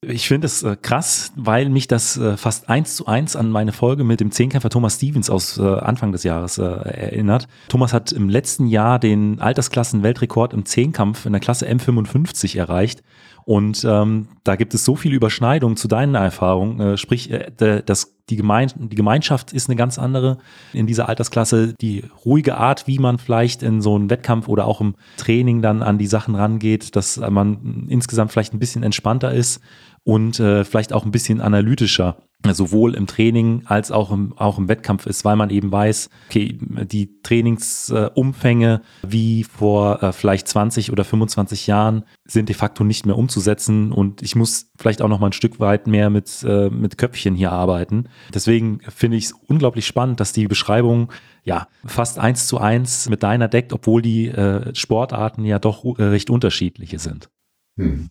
Ich finde es äh, krass, weil mich das äh, fast eins zu eins an meine Folge mit dem Zehnkämpfer Thomas Stevens aus äh, Anfang des Jahres äh, erinnert. Thomas hat im letzten Jahr den Altersklassen-Weltrekord im Zehnkampf in der Klasse M55 erreicht. Und ähm, da gibt es so viele Überschneidungen zu deinen Erfahrungen. Äh, sprich, äh, das, die, Gemein die Gemeinschaft ist eine ganz andere in dieser Altersklasse. Die ruhige Art, wie man vielleicht in so einem Wettkampf oder auch im Training dann an die Sachen rangeht, dass man insgesamt vielleicht ein bisschen entspannter ist und äh, vielleicht auch ein bisschen analytischer sowohl im Training als auch im, auch im Wettkampf ist, weil man eben weiß, okay, die Trainingsumfänge äh, wie vor äh, vielleicht 20 oder 25 Jahren sind de facto nicht mehr umzusetzen und ich muss vielleicht auch noch mal ein Stück weit mehr mit, äh, mit Köpfchen hier arbeiten. Deswegen finde ich es unglaublich spannend, dass die Beschreibung ja fast eins zu eins mit deiner deckt, obwohl die äh, Sportarten ja doch äh, recht unterschiedliche sind. Hm.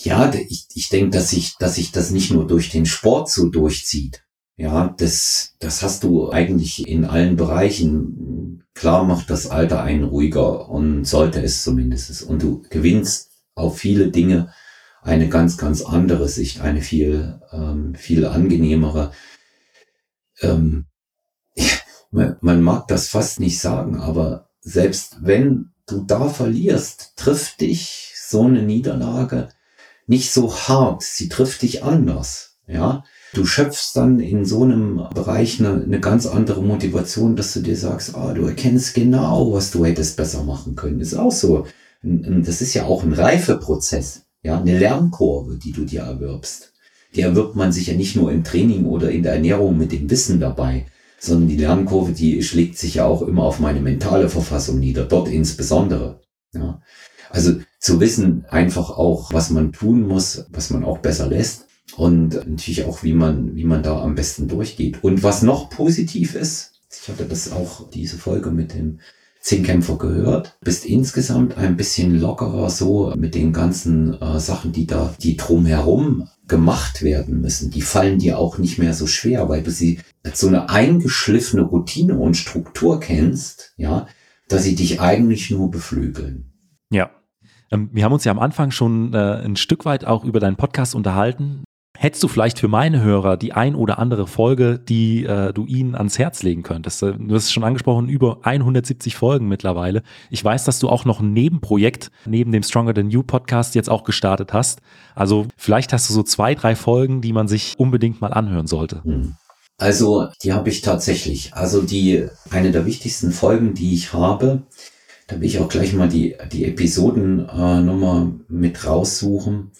Ja, ich, ich denke, dass sich, dass sich das nicht nur durch den Sport so durchzieht. Ja, das, das hast du eigentlich in allen Bereichen. Klar macht das Alter einen ruhiger und sollte es zumindest. Und du gewinnst auf viele Dinge eine ganz, ganz andere Sicht, eine viel, ähm, viel angenehmere. Ähm, man, man mag das fast nicht sagen, aber selbst wenn du da verlierst, trifft dich so eine Niederlage nicht so hart, sie trifft dich anders, ja. Du schöpfst dann in so einem Bereich eine, eine ganz andere Motivation, dass du dir sagst, ah, du erkennst genau, was du hättest besser machen können. Ist auch so. Das ist ja auch ein Reifeprozess, ja, eine Lernkurve, die du dir erwirbst. Die erwirbt man sich ja nicht nur im Training oder in der Ernährung mit dem Wissen dabei, sondern die Lernkurve, die schlägt sich ja auch immer auf meine mentale Verfassung nieder, dort insbesondere. Ja. Also zu wissen einfach auch, was man tun muss, was man auch besser lässt und natürlich auch, wie man, wie man da am besten durchgeht. Und was noch positiv ist, ich hatte das auch diese Folge mit dem Zehnkämpfer gehört, bist insgesamt ein bisschen lockerer so mit den ganzen äh, Sachen, die da, die drumherum gemacht werden müssen. Die fallen dir auch nicht mehr so schwer, weil du sie als so eine eingeschliffene Routine und Struktur kennst, ja, dass sie dich eigentlich nur beflügeln. Ähm, wir haben uns ja am Anfang schon äh, ein Stück weit auch über deinen Podcast unterhalten. Hättest du vielleicht für meine Hörer die ein oder andere Folge, die äh, du ihnen ans Herz legen könntest? Äh, du hast es schon angesprochen, über 170 Folgen mittlerweile. Ich weiß, dass du auch noch ein Nebenprojekt neben dem Stronger Than You Podcast jetzt auch gestartet hast. Also vielleicht hast du so zwei, drei Folgen, die man sich unbedingt mal anhören sollte. Hm. Also die habe ich tatsächlich. Also die eine der wichtigsten Folgen, die ich habe, da will ich auch gleich mal die die Episodennummer äh, mit raussuchen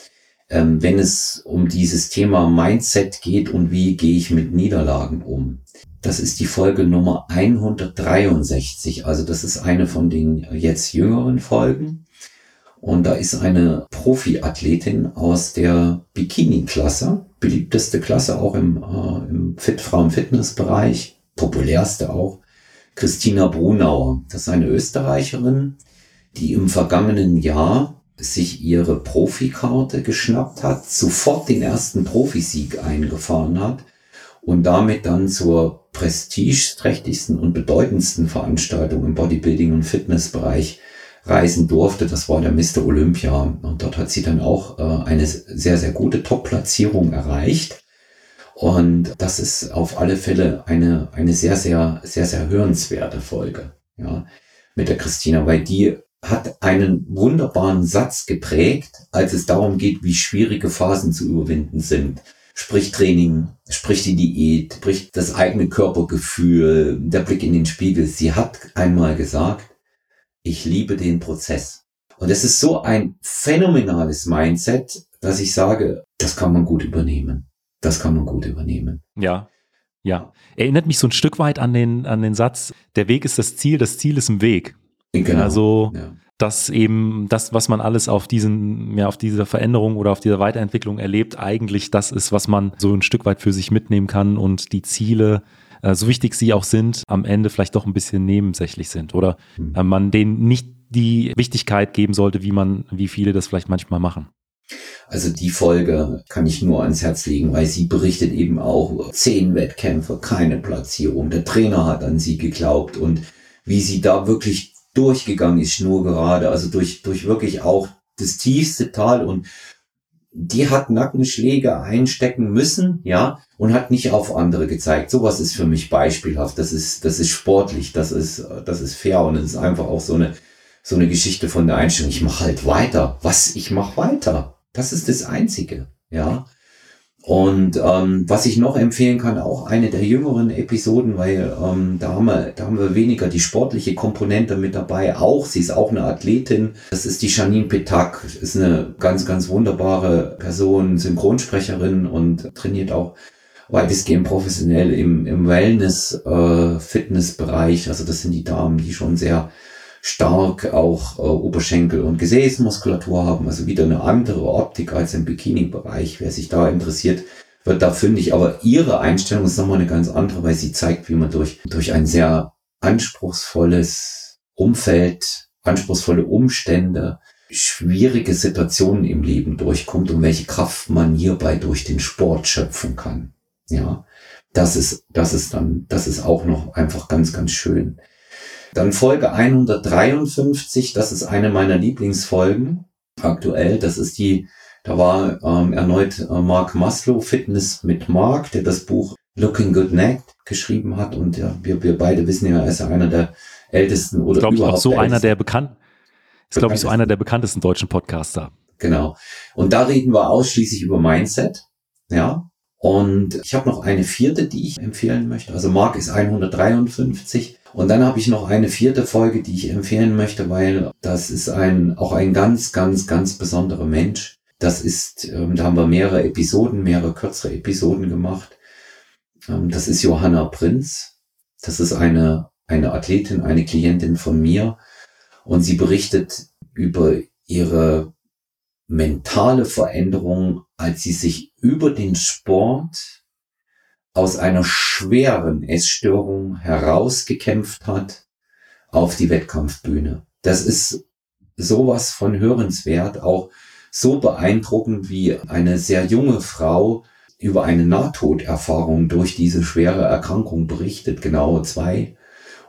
ähm, wenn es um dieses Thema Mindset geht und wie gehe ich mit Niederlagen um. Das ist die Folge Nummer 163. Also das ist eine von den jetzt jüngeren Folgen. Und da ist eine Profiathletin aus der Bikini-Klasse, beliebteste Klasse auch im, äh, im Fit Frauen-Fitness-Bereich, populärste auch, Christina Brunauer. Das ist eine Österreicherin, die im vergangenen Jahr sich ihre Profikarte geschnappt hat, sofort den ersten Profisieg eingefahren hat und damit dann zur prestigeträchtigsten und bedeutendsten Veranstaltung im Bodybuilding und Fitnessbereich reisen durfte. Das war der Mr. Olympia. Und dort hat sie dann auch äh, eine sehr, sehr gute Top-Platzierung erreicht. Und das ist auf alle Fälle eine, eine sehr, sehr, sehr, sehr hörenswerte Folge, ja, mit der Christina, weil die hat einen wunderbaren Satz geprägt, als es darum geht, wie schwierige Phasen zu überwinden sind. Sprich Training, sprich die Diät, sprich das eigene Körpergefühl, der Blick in den Spiegel. Sie hat einmal gesagt, ich liebe den Prozess. Und es ist so ein phänomenales Mindset, dass ich sage, das kann man gut übernehmen. Das kann man gut übernehmen. Ja, ja. Erinnert mich so ein Stück weit an den, an den Satz, der Weg ist das Ziel, das Ziel ist im Weg. Genau. Also ja. dass eben das, was man alles auf diesen, ja, auf dieser Veränderung oder auf dieser Weiterentwicklung erlebt, eigentlich das ist, was man so ein Stück weit für sich mitnehmen kann und die Ziele, äh, so wichtig sie auch sind, am Ende vielleicht doch ein bisschen nebensächlich sind oder mhm. äh, man denen nicht die Wichtigkeit geben sollte, wie man, wie viele das vielleicht manchmal machen. Also die Folge kann ich nur ans Herz legen, weil sie berichtet eben auch zehn Wettkämpfe, keine Platzierung. Der Trainer hat an sie geglaubt und wie sie da wirklich durchgegangen ist, schnurgerade, also durch, durch wirklich auch das tiefste Tal und die hat Nackenschläge einstecken müssen, ja, und hat nicht auf andere gezeigt. Sowas ist für mich beispielhaft. Das ist, das ist sportlich, das ist, das ist fair und es ist einfach auch so eine, so eine Geschichte von der Einstellung. Ich mache halt weiter. Was? Ich mache weiter. Das ist das Einzige, ja. Und ähm, was ich noch empfehlen kann, auch eine der jüngeren Episoden, weil ähm, da, haben wir, da haben wir weniger die sportliche Komponente mit dabei. Auch, sie ist auch eine Athletin. Das ist die Janine Petak, ist eine ganz, ganz wunderbare Person, Synchronsprecherin und trainiert auch weitestgehend professionell im, im Wellness-Fitness-Bereich. Äh, also das sind die Damen, die schon sehr stark auch äh, Oberschenkel- und Gesäßmuskulatur haben, also wieder eine andere Optik als im Bikini-Bereich. Wer sich da interessiert, wird da fündig. Aber ihre Einstellung ist nochmal eine ganz andere, weil sie zeigt, wie man durch, durch ein sehr anspruchsvolles Umfeld, anspruchsvolle Umstände, schwierige Situationen im Leben durchkommt und welche Kraft man hierbei durch den Sport schöpfen kann. Ja, das ist, das ist dann, das ist auch noch einfach ganz, ganz schön. Dann Folge 153, das ist eine meiner Lieblingsfolgen aktuell. Das ist die, da war ähm, erneut äh, Mark Maslow, Fitness mit Mark, der das Buch Looking Good Neck geschrieben hat. Und ja, wir, wir beide wissen ja, er ist ja einer der ältesten oder ich überhaupt auch so einer der bekannten, ist glaube ich so einer der bekanntesten deutschen Podcaster. Genau. Und da reden wir ausschließlich über Mindset. Ja. Und ich habe noch eine vierte, die ich empfehlen möchte. Also Mark ist 153. Und dann habe ich noch eine vierte Folge, die ich empfehlen möchte, weil das ist ein, auch ein ganz, ganz, ganz besonderer Mensch. Das ist, ähm, da haben wir mehrere Episoden, mehrere kürzere Episoden gemacht. Ähm, das ist Johanna Prinz. Das ist eine, eine Athletin, eine Klientin von mir. Und sie berichtet über ihre mentale Veränderung, als sie sich über den Sport aus einer schweren Essstörung herausgekämpft hat auf die Wettkampfbühne. Das ist sowas von hörenswert, auch so beeindruckend wie eine sehr junge Frau über eine Nahtoderfahrung durch diese schwere Erkrankung berichtet, genau zwei,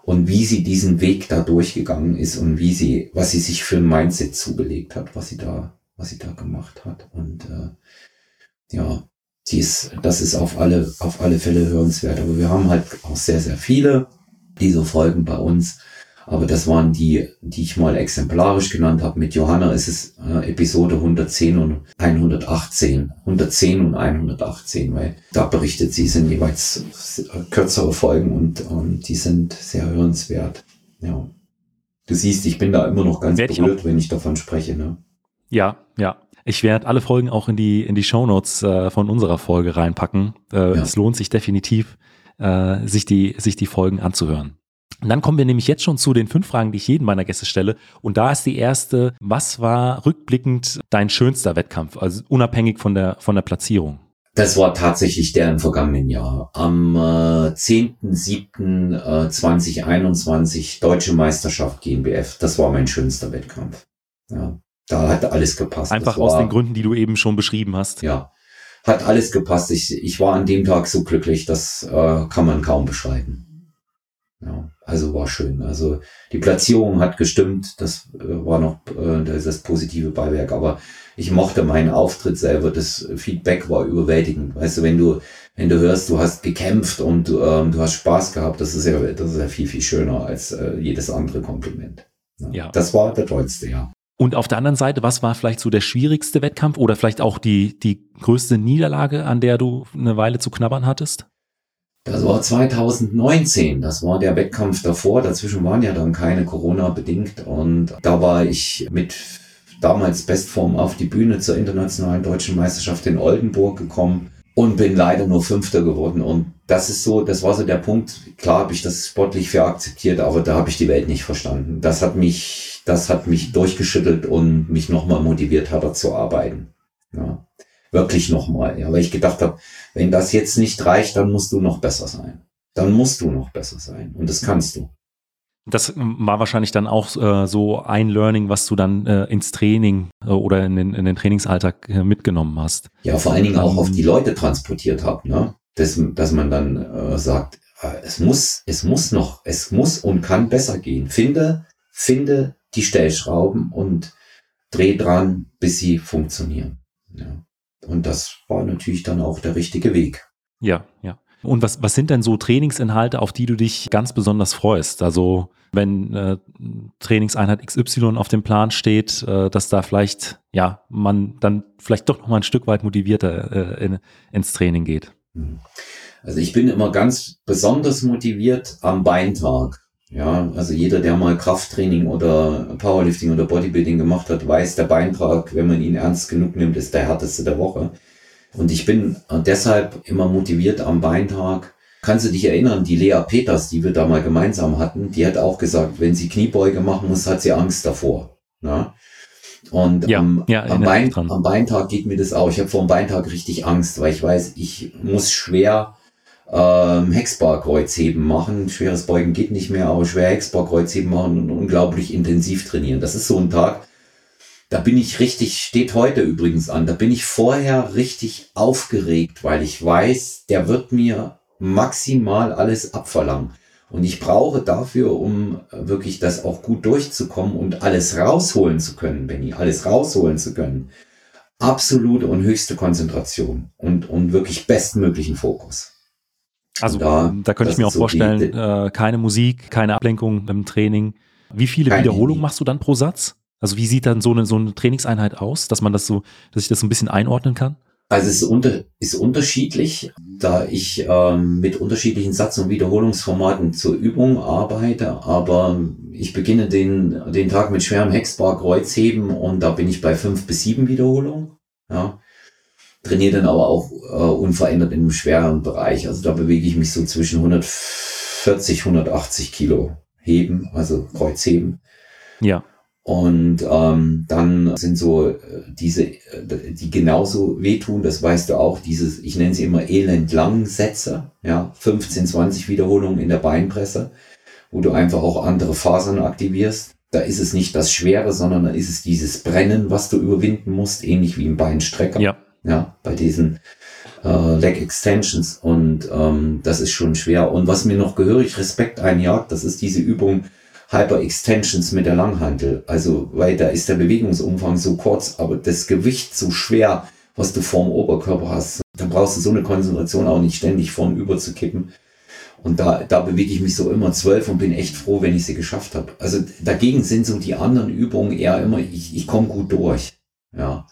und wie sie diesen Weg da durchgegangen ist und wie sie, was sie sich für ein Mindset zugelegt hat, was sie da, was sie da gemacht hat. Und äh, ja, dies, das ist auf alle, auf alle Fälle hörenswert. Aber wir haben halt auch sehr, sehr viele diese Folgen bei uns. Aber das waren die, die ich mal exemplarisch genannt habe. Mit Johanna ist es äh, Episode 110 und 118. 110 und 118, weil da berichtet sie, sind jeweils kürzere Folgen und, und die sind sehr hörenswert. Ja. Du siehst, ich bin da immer noch ganz Werd berührt, wenn ich davon spreche. Ne? Ja, ja. Ich werde alle Folgen auch in die, in die Shownotes äh, von unserer Folge reinpacken. Äh, Ja. Es lohnt sich definitiv, äh, sich, die, sich die Folgen anzuhören. Und dann kommen wir nämlich jetzt schon zu den fünf Fragen, die ich jedem meiner Gäste stelle. Und da ist die erste, was war rückblickend dein schönster Wettkampf, also unabhängig von der, von der Platzierung? Das war tatsächlich der im vergangenen Jahr. Am äh, 10.07.2021 Deutsche Meisterschaft GmbF. Das war mein schönster Wettkampf. Ja, da hat alles gepasst. Einfach Das aus war, den Gründen, die du eben schon beschrieben hast. Ja, hat alles gepasst. Ich, ich war an dem Tag so glücklich, das äh, kann man kaum beschreiben. Ja, also war schön. Also die Platzierung hat gestimmt. Das äh, war noch äh, das, das positive Beiwerk. Aber ich mochte meinen Auftritt selber. Das Feedback war überwältigend. Weißt du, wenn du wenn du hörst, du hast gekämpft und du, ähm, du hast Spaß gehabt, das ist ja das ist ja viel viel schöner als äh, jedes andere Kompliment. Ja. Das war der tollste, ja. Und auf der anderen Seite, was war vielleicht so der schwierigste Wettkampf oder vielleicht auch die, die größte Niederlage, an der du eine Weile zu knabbern hattest? Das war 2019, das war der Wettkampf davor. Dazwischen waren ja dann keine Corona bedingt und da war ich mit damals Bestform auf die Bühne zur internationalen deutschen Meisterschaft in Oldenburg gekommen und bin leider nur Fünfter geworden. Und das ist so, das war so der Punkt. Klar habe ich das sportlich für akzeptiert, aber da habe ich die Welt nicht verstanden. Das hat mich, das hat mich durchgeschüttelt und mich nochmal motiviert, härter zu arbeiten. Ja, wirklich nochmal. Ja, weil ich gedacht habe, wenn das jetzt nicht reicht, dann musst du noch besser sein. Dann musst du noch besser sein. Und das kannst du. Das war wahrscheinlich dann auch äh, so ein Learning, was du dann äh, ins Training äh, oder in den, in den Trainingsalltag äh, mitgenommen hast. Ja, vor allen Dingen auch Ähm. auf die Leute transportiert habe, ne? Dass, dass man dann äh, sagt, äh, es muss, es muss noch, es muss und kann besser gehen. Finde, finde die Stellschrauben und dreh dran, bis sie funktionieren. Ja. Und das war natürlich dann auch der richtige Weg. Ja, ja. Und was, was sind denn so Trainingsinhalte, auf die du dich ganz besonders freust? Also wenn äh, Trainingseinheit XY auf dem Plan steht, äh, dass da vielleicht, ja, man dann vielleicht doch noch mal ein Stück weit motivierter äh, in, ins Training geht. Mhm. Also ich bin immer ganz besonders motiviert am Beintag. Ja, also jeder, der mal Krafttraining oder Powerlifting oder Bodybuilding gemacht hat, weiß, der Beintag, wenn man ihn ernst genug nimmt, ist der härteste der Woche. Und ich bin deshalb immer motiviert am Beintag. Kannst du dich erinnern, die Lea Peters, die wir da mal gemeinsam hatten, die hat auch gesagt, wenn sie Kniebeuge machen muss, hat sie Angst davor. Ja? Und Ja, am, ja, am, Bein, am Beintag geht mir das auch. Ich habe vor dem Beintag richtig Angst, weil ich weiß, ich muss schwer ähm, Hexbar-Kreuzheben machen. Schweres Beugen geht nicht mehr, aber schwer Hexbar-Kreuzheben machen und unglaublich intensiv trainieren. Das ist so ein Tag, da bin ich richtig, steht heute übrigens an, da bin ich vorher richtig aufgeregt, weil ich weiß, der wird mir maximal alles abverlangen. Und ich brauche dafür, um wirklich das auch gut durchzukommen und alles rausholen zu können, Benny, alles rausholen zu können, absolute und höchste Konzentration und, und wirklich bestmöglichen Fokus. Also Da- da, könnte ich mir auch so vorstellen, die- äh, keine Musik, keine Ablenkung im Training. Wie viele Wiederholungen machst du dann pro Satz? Also wie sieht dann so eine, so eine Trainingseinheit aus, dass man das so, dass ich das so ein bisschen einordnen kann? Also es ist, unter, ist unterschiedlich, da ich ähm, mit unterschiedlichen Satz- und Wiederholungsformaten zur Übung arbeite, aber ich beginne den, den Tag mit schwerem Hexbar Kreuzheben und da bin ich bei fünf bis sieben Wiederholungen. Ja. Trainiere dann aber auch äh, unverändert in einem schweren Bereich. Also da bewege ich mich so zwischen 140, 180 Kilo heben, also Kreuzheben. Ja. Und ähm, dann sind so äh, diese, äh, die genauso wehtun, das weißt du auch, dieses, ich nenne sie immer elendlang Sätze, ja, 15, 20 Wiederholungen in der Beinpresse, wo du einfach auch andere Fasern aktivierst. Da ist es nicht das Schwere, sondern da ist es dieses Brennen, was du überwinden musst, ähnlich wie im Beinstrecker. Ja. Ja, bei diesen äh, Leg Extensions. Und ähm, das ist schon schwer. Und was mir noch gehörig Respekt einjagt, das ist diese Übung Hyper Extensions mit der Langhantel. Also, weil da ist der Bewegungsumfang so kurz, aber das Gewicht so schwer, was du vorm Oberkörper hast. Da brauchst du so eine Konzentration auch nicht ständig vorn über zu kippen. Und da, da bewege ich mich so immer zwölf und bin echt froh, wenn ich sie geschafft habe. Also dagegen sind so die anderen Übungen eher immer, ich, ich komme gut durch. Ja.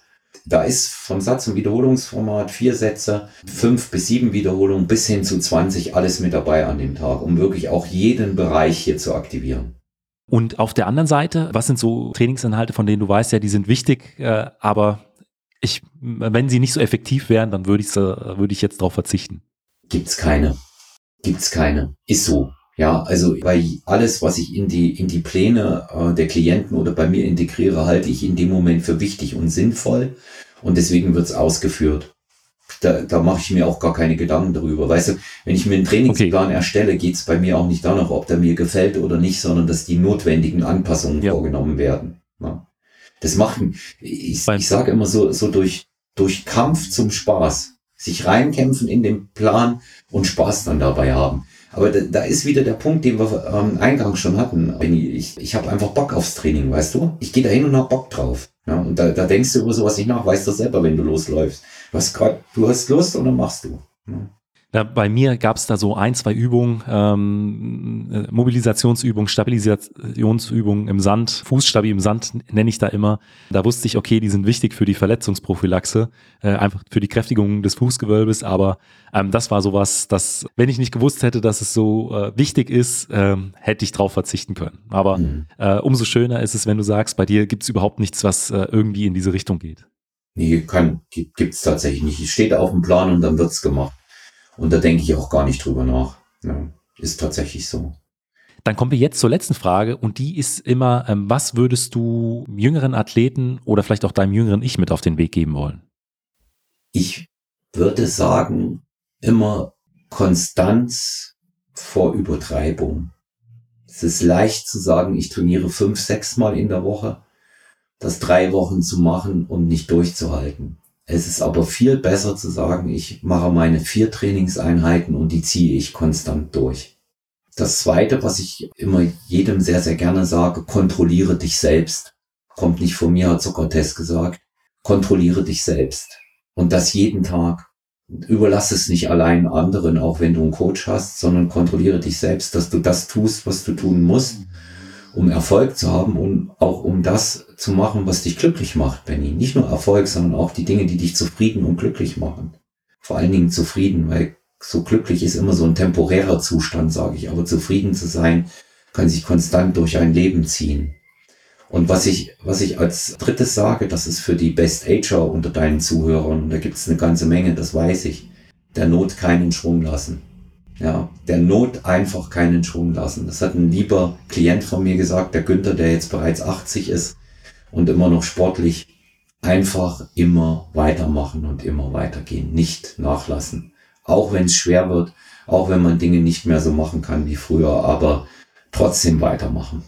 Da ist vom Satz- und Wiederholungsformat vier Sätze, fünf bis sieben Wiederholungen bis hin zu 20 alles mit dabei an dem Tag, um wirklich auch jeden Bereich hier zu aktivieren. Und auf der anderen Seite, was sind so Trainingsinhalte, von denen du weißt, ja, die sind wichtig, äh, aber ich, wenn sie nicht so effektiv wären, dann würde ich, würde ich jetzt darauf verzichten. Gibt's keine. Gibt's keine. Ist so. Ja, also bei alles, was ich in die, in die Pläne äh, der Klienten oder bei mir integriere, halte ich in dem Moment für wichtig und sinnvoll. Und deswegen wird's ausgeführt. Da, da mache ich mir auch gar keine Gedanken darüber. Weißt du, wenn ich mir einen Trainingsplan okay. erstelle, geht's bei mir auch nicht danach, ob der mir gefällt oder nicht, sondern dass die notwendigen Anpassungen ja. vorgenommen werden. Ja. Das macht, ich, ich sage immer so, so durch, durch Kampf zum Spaß. Sich reinkämpfen in den Plan und Spaß dann dabei haben. Aber da, da ist wieder der Punkt, den wir ähm, eingangs schon hatten. Ich, ich habe einfach Bock aufs Training, weißt du? Ich gehe da hin und hab Bock drauf. Ja, und da, da denkst du über sowas nicht nach, weißt du selber, wenn du losläufst. Du hast grad, du hast Lust und dann machst du. Ja. Ja, bei mir gab es da so ein, zwei Übungen, ähm, äh, Mobilisationsübungen, Stabilisationsübungen im Sand, Fußstabi im Sand nenne ich da immer. Da wusste ich, okay, die sind wichtig für die Verletzungsprophylaxe, äh, einfach für die Kräftigung des Fußgewölbes, aber ähm, das war sowas, dass, wenn ich nicht gewusst hätte, dass es so äh, wichtig ist, ähm, hätte ich drauf verzichten können. Aber mhm. äh, umso schöner ist es, wenn du sagst, bei dir gibt es überhaupt nichts, was äh, irgendwie in diese Richtung geht. Nee, kann, gibt's tatsächlich nicht. Es steht auf dem Plan und dann wird's gemacht. Und da denke ich auch gar nicht drüber nach. Ja, ist tatsächlich so. Dann kommen wir jetzt zur letzten Frage und die ist immer, ähm, was würdest du jüngeren Athleten oder vielleicht auch deinem jüngeren Ich mit auf den Weg geben wollen? Ich würde sagen, immer Konstanz vor Übertreibung. Es ist leicht zu sagen, ich trainiere fünf, sechs Mal in der Woche, das drei Wochen zu machen und nicht durchzuhalten. Es ist aber viel besser zu sagen, ich mache meine vier Trainingseinheiten und die ziehe ich konstant durch. Das zweite, was ich immer jedem sehr, sehr gerne sage, kontrolliere dich selbst. Kommt nicht von mir, hat Sokrates gesagt. Kontrolliere dich selbst. Und das jeden Tag. Überlass es nicht allein anderen, auch wenn du einen Coach hast, sondern kontrolliere dich selbst, dass du das tust, was du tun musst um Erfolg zu haben und auch um das zu machen, was dich glücklich macht, Benny. Nicht nur Erfolg, sondern auch die Dinge, die dich zufrieden und glücklich machen. Vor allen Dingen zufrieden, weil so glücklich ist immer so ein temporärer Zustand, sage ich. Aber zufrieden zu sein, kann sich konstant durch ein Leben ziehen. Und was ich, was ich als drittes sage, das ist für die Best Ager unter deinen Zuhörern, da gibt es eine ganze Menge, das weiß ich, der Not keinen Schwung lassen. Ja, der Not einfach keinen Schwung lassen. Das hat ein lieber Klient von mir gesagt, der Günther, der jetzt bereits 80 ist und immer noch sportlich. Einfach immer weitermachen und immer weitergehen. Nicht nachlassen. Auch wenn es schwer wird, auch wenn man Dinge nicht mehr so machen kann wie früher, aber trotzdem weitermachen.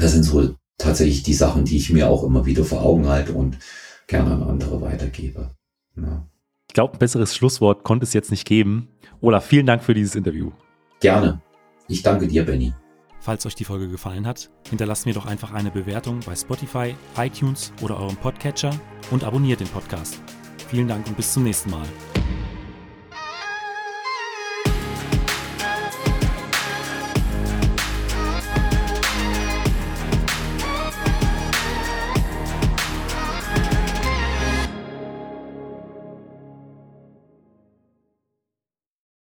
Das sind so tatsächlich die Sachen, die ich mir auch immer wieder vor Augen halte und gerne an andere weitergebe. Ja. Ich glaube, ein besseres Schlusswort konnte es jetzt nicht geben. Olaf, vielen Dank für dieses Interview. Gerne. Ich danke dir, Benny. Falls euch die Folge gefallen hat, hinterlasst mir doch einfach eine Bewertung bei Spotify, iTunes oder eurem Podcatcher und abonniert den Podcast. Vielen Dank und bis zum nächsten Mal.